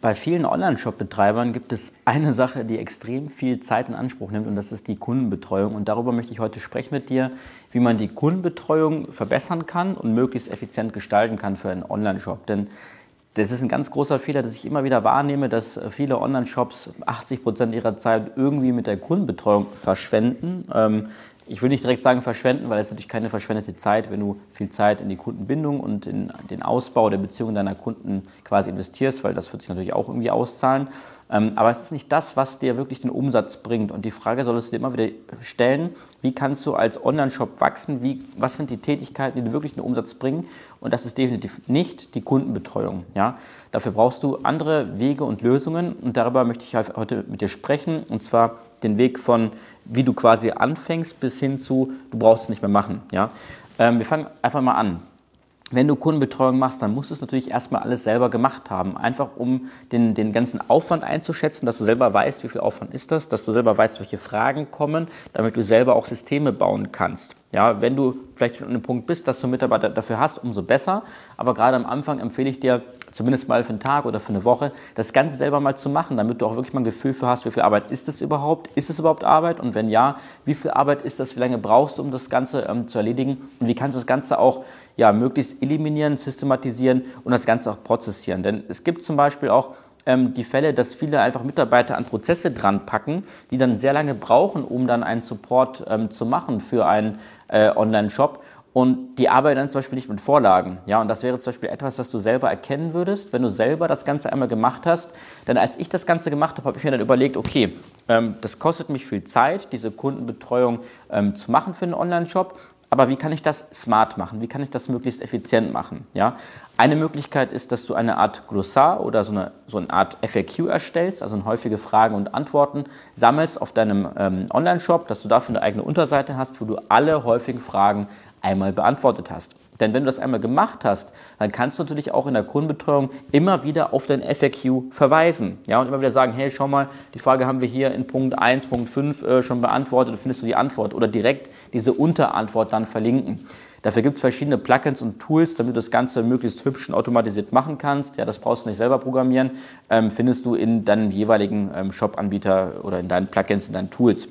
Bei vielen Online-Shop-Betreibern gibt es eine Sache, die extrem viel Zeit in Anspruch nimmt und das ist die Kundenbetreuung. Und darüber möchte ich heute sprechen mit dir, wie man die Kundenbetreuung verbessern kann und möglichst effizient gestalten kann für einen Online-Shop. Denn das ist ein ganz großer Fehler, dass ich immer wieder wahrnehme, dass viele Online-Shops 80 Prozent ihrer Zeit irgendwie mit der Kundenbetreuung verschwenden. Ähm, ich will nicht direkt sagen verschwenden, weil es natürlich keine verschwendete Zeit, wenn du viel Zeit in die Kundenbindung und in den Ausbau der Beziehungen deiner Kunden quasi investierst, weil das wird sich natürlich auch irgendwie auszahlen. Ähm, aber es ist nicht das, was dir wirklich den Umsatz bringt. Und die Frage solltest du dir immer wieder stellen, wie kannst du als Online-Shop wachsen? Wie, was sind die Tätigkeiten, die dir wirklich den Umsatz bringen? Und das ist definitiv nicht die Kundenbetreuung. Ja? Dafür brauchst du andere Wege und Lösungen. Und darüber möchte ich heute mit dir sprechen. Und zwar den Weg von, wie du quasi anfängst, bis hin zu, du brauchst es nicht mehr machen. Ja? Ähm, wir fangen einfach mal an. Wenn du Kundenbetreuung machst, dann musst du es natürlich erstmal alles selber gemacht haben. Einfach um den, den ganzen Aufwand einzuschätzen, dass du selber weißt, wie viel Aufwand ist das, dass du selber weißt, welche Fragen kommen, damit du selber auch Systeme bauen kannst. Ja, wenn du vielleicht schon an einem Punkt bist, dass du Mitarbeiter dafür hast, umso besser. Aber gerade am Anfang empfehle ich dir, zumindest mal für einen Tag oder für eine Woche, das Ganze selber mal zu machen, damit du auch wirklich mal ein Gefühl für hast, wie viel Arbeit ist es überhaupt? Ist es überhaupt Arbeit? Und wenn ja, wie viel Arbeit ist das? Wie lange brauchst du, um das Ganze ähm, zu erledigen? Und wie kannst du das Ganze auch ja, möglichst eliminieren, systematisieren und das Ganze auch prozessieren? Denn es gibt zum Beispiel auch ähm, die Fälle, dass viele einfach Mitarbeiter an Prozesse dran packen, die dann sehr lange brauchen, um dann einen Support ähm, zu machen für einen äh, Online-Shop und die arbeiten dann zum Beispiel nicht mit Vorlagen. Ja, und das wäre zum Beispiel etwas, was du selber erkennen würdest, wenn du selber das Ganze einmal gemacht hast. Denn als ich das Ganze gemacht habe, habe ich mir dann überlegt, okay, ähm, das kostet mich viel Zeit, diese Kundenbetreuung ähm, zu machen für einen Online-Shop. Aber wie kann ich das smart machen? Wie kann ich das möglichst effizient machen? Ja? Eine Möglichkeit ist, dass du eine Art Glossar oder so eine, so eine Art FAQ erstellst, also häufige Fragen und Antworten, sammelst auf deinem ähm, Online-Shop, dass du dafür eine eigene Unterseite hast, wo du alle häufigen Fragen einmal beantwortet hast. Denn wenn du das einmal gemacht hast, dann kannst du natürlich auch in der Kundenbetreuung immer wieder auf dein FAQ verweisen. Ja, und immer wieder sagen, hey, schau mal, die Frage haben wir hier in Punkt 1, Punkt 5 äh, schon beantwortet, findest du die Antwort oder direkt diese Unterantwort dann verlinken. Dafür gibt es verschiedene Plugins und Tools, damit du das Ganze möglichst hübsch und automatisiert machen kannst. Ja, das brauchst du nicht selber programmieren, ähm, findest du in deinem jeweiligen ähm, Shop-Anbieter oder in deinen Plugins, in deinen Tools.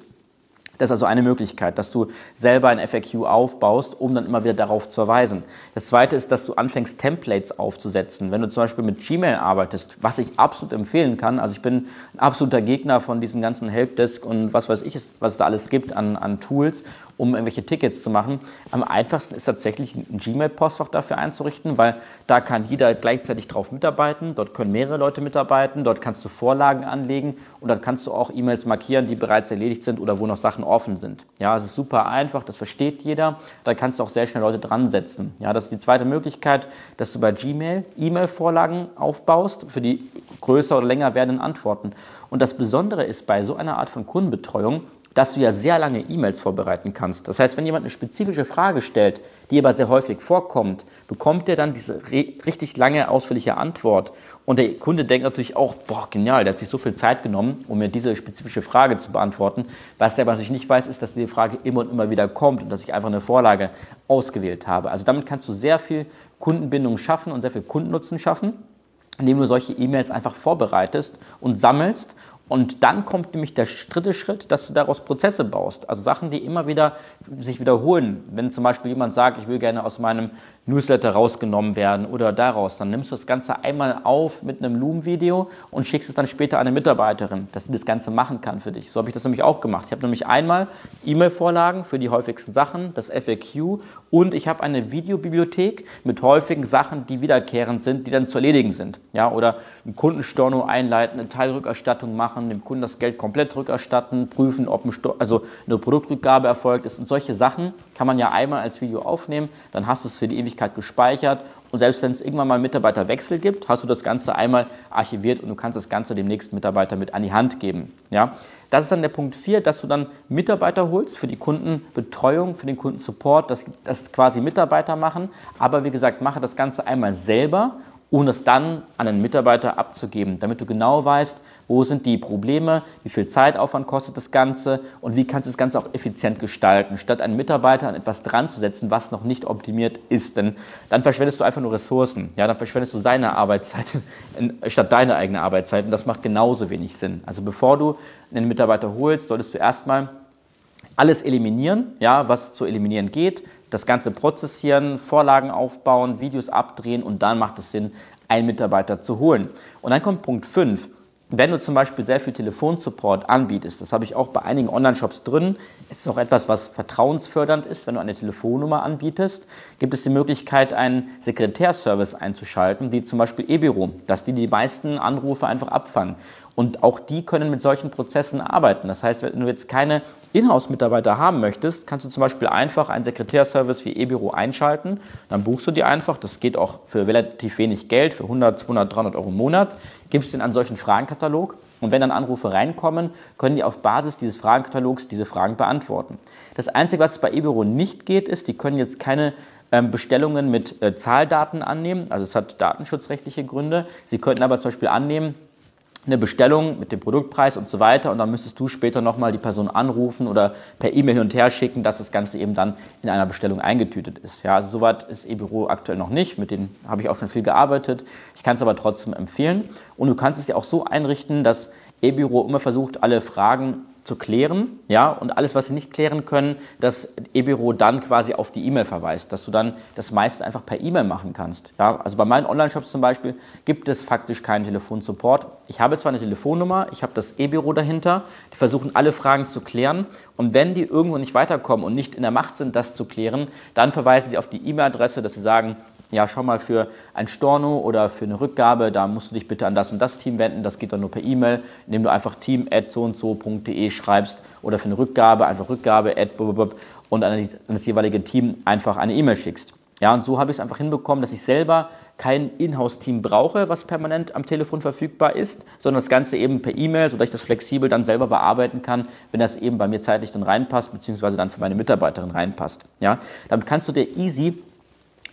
Das ist also eine Möglichkeit, dass du selber ein FAQ aufbaust, um dann immer wieder darauf zu verweisen. Das zweite ist, dass du anfängst, Templates aufzusetzen. Wenn du zum Beispiel mit Gmail arbeitest, was ich absolut empfehlen kann, also ich bin ein absoluter Gegner von diesen ganzen Helpdesk und was weiß ich, was es da alles gibt an, an Tools um irgendwelche Tickets zu machen. Am einfachsten ist tatsächlich ein Gmail-Postfach dafür einzurichten, weil da kann jeder gleichzeitig drauf mitarbeiten. Dort können mehrere Leute mitarbeiten. Dort kannst du Vorlagen anlegen und dann kannst du auch E-Mails markieren, die bereits erledigt sind oder wo noch Sachen offen sind. Ja, es ist super einfach, das versteht jeder. Da kannst du auch sehr schnell Leute dran setzen. Ja, das ist die zweite Möglichkeit, dass du bei Gmail E-Mail-Vorlagen aufbaust für die größer oder länger werdenden Antworten. Und das Besondere ist bei so einer Art von Kundenbetreuung, dass du ja sehr lange E-Mails vorbereiten kannst. Das heißt, wenn jemand eine spezifische Frage stellt, die aber sehr häufig vorkommt, bekommt er dann diese richtig lange, ausführliche Antwort. Und der Kunde denkt natürlich auch, boah, genial, der hat sich so viel Zeit genommen, um mir diese spezifische Frage zu beantworten. Was der natürlich nicht weiß, ist, dass diese Frage immer und immer wieder kommt und dass ich einfach eine Vorlage ausgewählt habe. Also damit kannst du sehr viel Kundenbindung schaffen und sehr viel Kundennutzen schaffen indem du solche E-Mails einfach vorbereitest und sammelst und dann kommt nämlich der dritte Schritt, dass du daraus Prozesse baust. Also Sachen, die immer wieder sich wiederholen. Wenn zum Beispiel jemand sagt, ich will gerne aus meinem Newsletter rausgenommen werden oder daraus. Dann nimmst du das Ganze einmal auf mit einem Loom-Video und schickst es dann später an eine Mitarbeiterin, dass sie das Ganze machen kann für dich. So habe ich das nämlich auch gemacht. Ich habe nämlich einmal E-Mail-Vorlagen für die häufigsten Sachen, das FAQ und ich habe eine Videobibliothek mit häufigen Sachen, die wiederkehrend sind, die dann zu erledigen sind. Ja, oder einen Kundenstorno einleiten, eine Teilrückerstattung machen, dem Kunden das Geld komplett rückerstatten, prüfen, ob ein also eine Produktrückgabe erfolgt ist. Und solche Sachen kann man ja einmal als Video aufnehmen, dann hast du es für die Ewigkeit gespeichert und selbst wenn es irgendwann mal einen Mitarbeiterwechsel gibt, hast du das Ganze einmal archiviert und du kannst das Ganze dem nächsten Mitarbeiter mit an die Hand geben. Ja? Das ist dann der Punkt 4, dass du dann Mitarbeiter holst für die Kundenbetreuung, für den Kundensupport, dass das quasi Mitarbeiter machen. Aber wie gesagt, mache das Ganze einmal selber um das dann an einen Mitarbeiter abzugeben, damit du genau weißt, wo sind die Probleme, wie viel Zeitaufwand kostet das Ganze und wie kannst du das Ganze auch effizient gestalten, statt einen Mitarbeiter an etwas dran zu setzen, was noch nicht optimiert ist. Denn dann verschwendest du einfach nur Ressourcen. Ja, dann verschwendest du seine Arbeitszeit statt deine eigene Arbeitszeit und das macht genauso wenig Sinn. Also bevor du einen Mitarbeiter holst, solltest du erstmal alles eliminieren, ja, was zu eliminieren geht, das Ganze prozessieren, Vorlagen aufbauen, Videos abdrehen und dann macht es Sinn, einen Mitarbeiter zu holen. Und dann kommt Punkt 5. Wenn du zum Beispiel sehr viel Telefonsupport anbietest, das habe ich auch bei einigen Online-Shops drin, ist auch etwas, was vertrauensfördernd ist, wenn du eine Telefonnummer anbietest, gibt es die Möglichkeit, einen Sekretärservice einzuschalten, wie zum Beispiel eBüro, dass die die meisten Anrufe einfach abfangen. Und auch die können mit solchen Prozessen arbeiten. Das heißt, wenn du jetzt keine Inhouse-Mitarbeiter haben möchtest, kannst du zum Beispiel einfach einen Sekretärservice wie eBüro einschalten. Dann buchst du die einfach. Das geht auch für relativ wenig Geld, für 100, 200, 300 Euro im Monat. Gibst den an solchen Fragenkatalog. Und wenn dann Anrufe reinkommen, können die auf Basis dieses Fragenkatalogs diese Fragen beantworten. Das Einzige, was bei eBüro nicht geht, ist, die können jetzt keine ähm, Bestellungen mit äh, Zahldaten annehmen. Also es hat datenschutzrechtliche Gründe. Sie könnten aber zum Beispiel annehmen, eine Bestellung mit dem Produktpreis und so weiter und dann müsstest du später nochmal die Person anrufen oder per E-Mail hin und her schicken, dass das Ganze eben dann in einer Bestellung eingetütet ist. Ja, also soweit ist E-Büro aktuell noch nicht, mit denen habe ich auch schon viel gearbeitet. Ich kann es aber trotzdem empfehlen und du kannst es ja auch so einrichten, dass E-Büro immer versucht, alle Fragen zu klären, ja, und alles, was sie nicht klären können, das E-Büro dann quasi auf die E-Mail verweist, dass du dann das meiste einfach per E-Mail machen kannst. Ja, also bei meinen Online-Shops zum Beispiel gibt es faktisch keinen Telefonsupport. Ich habe zwar eine Telefonnummer, ich habe das E-Büro dahinter, die versuchen alle Fragen zu klären und wenn die irgendwo nicht weiterkommen und nicht in der Macht sind, das zu klären, dann verweisen sie auf die E-Mail-Adresse, dass sie sagen, ja, schau mal, für ein Storno oder für eine Rückgabe, da musst du dich bitte an das und das Team wenden. Das geht dann nur per E-Mail, indem du einfach team.soundso.de schreibst oder für eine Rückgabe einfach Rückgabe und an das jeweilige Team einfach eine E-Mail schickst. Ja, und so habe ich es einfach hinbekommen, dass ich selber kein Inhouse-Team brauche, was permanent am Telefon verfügbar ist, sondern das Ganze eben per E-Mail, sodass ich das flexibel dann selber bearbeiten kann, wenn das eben bei mir zeitlich dann reinpasst, beziehungsweise dann für meine Mitarbeiterin reinpasst. Ja, damit kannst du dir easy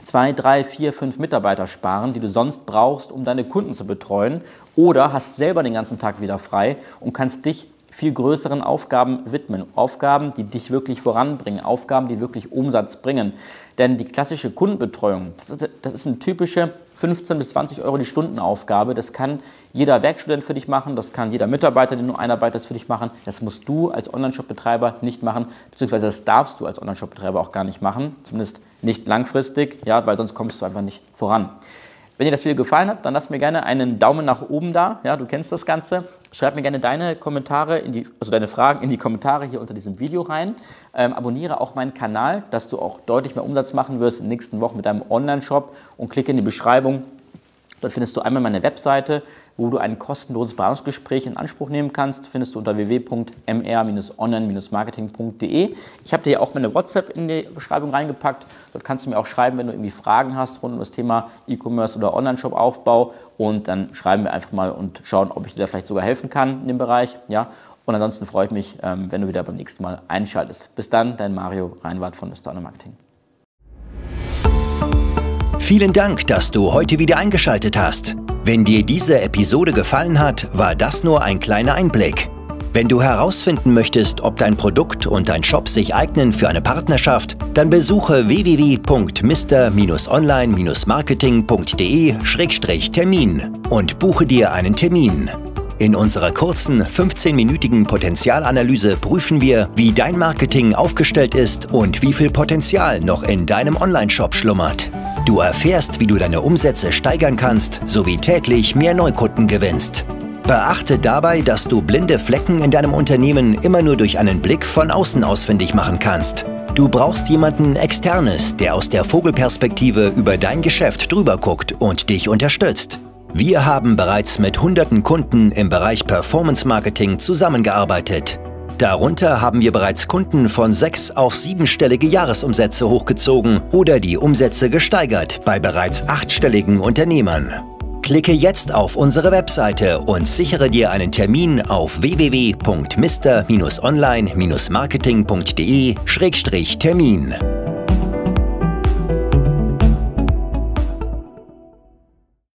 zwei, drei, vier, fünf Mitarbeiter sparen, die du sonst brauchst, um deine Kunden zu betreuen. Oder hast selber den ganzen Tag wieder frei und kannst dich viel größeren Aufgaben widmen. Aufgaben, die dich wirklich voranbringen, Aufgaben, die wirklich Umsatz bringen. Denn die klassische Kundenbetreuung, das ist, das ist eine typische 15 bis 20 Euro die Stundenaufgabe. Das kann jeder Werkstudent für dich machen, das kann jeder Mitarbeiter, den du einarbeitest, für dich machen. Das musst du als Online-Shop-Betreiber nicht machen, beziehungsweise das darfst du als Online-Shop-Betreiber auch gar nicht machen, zumindest nicht langfristig, ja, weil sonst kommst du einfach nicht voran. Wenn dir das Video gefallen hat, dann lass mir gerne einen Daumen nach oben da. Ja, du kennst das Ganze. Schreib mir gerne deine Kommentare, die, also deine Fragen in die Kommentare hier unter diesem Video rein. Ähm, abonniere auch meinen Kanal, dass du auch deutlich mehr Umsatz machen wirst in den nächsten Wochen mit deinem Online-Shop und klicke in die Beschreibung. Dort findest du einmal meine Webseite wo du ein kostenloses Beratungsgespräch in Anspruch nehmen kannst, findest du unter www.mr-online-marketing.de. Ich habe dir ja auch meine WhatsApp in die Beschreibung reingepackt. Dort kannst du mir auch schreiben, wenn du irgendwie Fragen hast rund um das Thema E-Commerce oder Online-Shop-Aufbau. Und dann schreiben wir einfach mal und schauen, ob ich dir da vielleicht sogar helfen kann in dem Bereich. Ja? Und ansonsten freue ich mich, ähm, wenn du wieder beim nächsten Mal einschaltest. Bis dann, dein Mario Reinwart von Mr. Online Marketing. Vielen Dank, dass du heute wieder eingeschaltet hast. Wenn dir diese Episode gefallen hat, war das nur ein kleiner Einblick. Wenn du herausfinden möchtest, ob dein Produkt und dein Shop sich eignen für eine Partnerschaft, dann besuche www.mr-online-marketing.de-termin und buche dir einen Termin. In unserer kurzen 15-minütigen Potenzialanalyse prüfen wir, wie dein Marketing aufgestellt ist und wie viel Potenzial noch in deinem Online-Shop schlummert. Du erfährst, wie du deine Umsätze steigern kannst, sowie täglich mehr Neukunden gewinnst. Beachte dabei, dass du blinde Flecken in deinem Unternehmen immer nur durch einen Blick von außen ausfindig machen kannst. Du brauchst jemanden Externes, der aus der Vogelperspektive über dein Geschäft drüber guckt und dich unterstützt. Wir haben bereits mit hunderten Kunden im Bereich Performance Marketing zusammengearbeitet. Darunter haben wir bereits Kunden von sechs auf siebenstellige Jahresumsätze hochgezogen oder die Umsätze gesteigert bei bereits achtstelligen Unternehmern. Klicke jetzt auf unsere Webseite und sichere dir einen Termin auf www.mr-online-marketing.de-termin.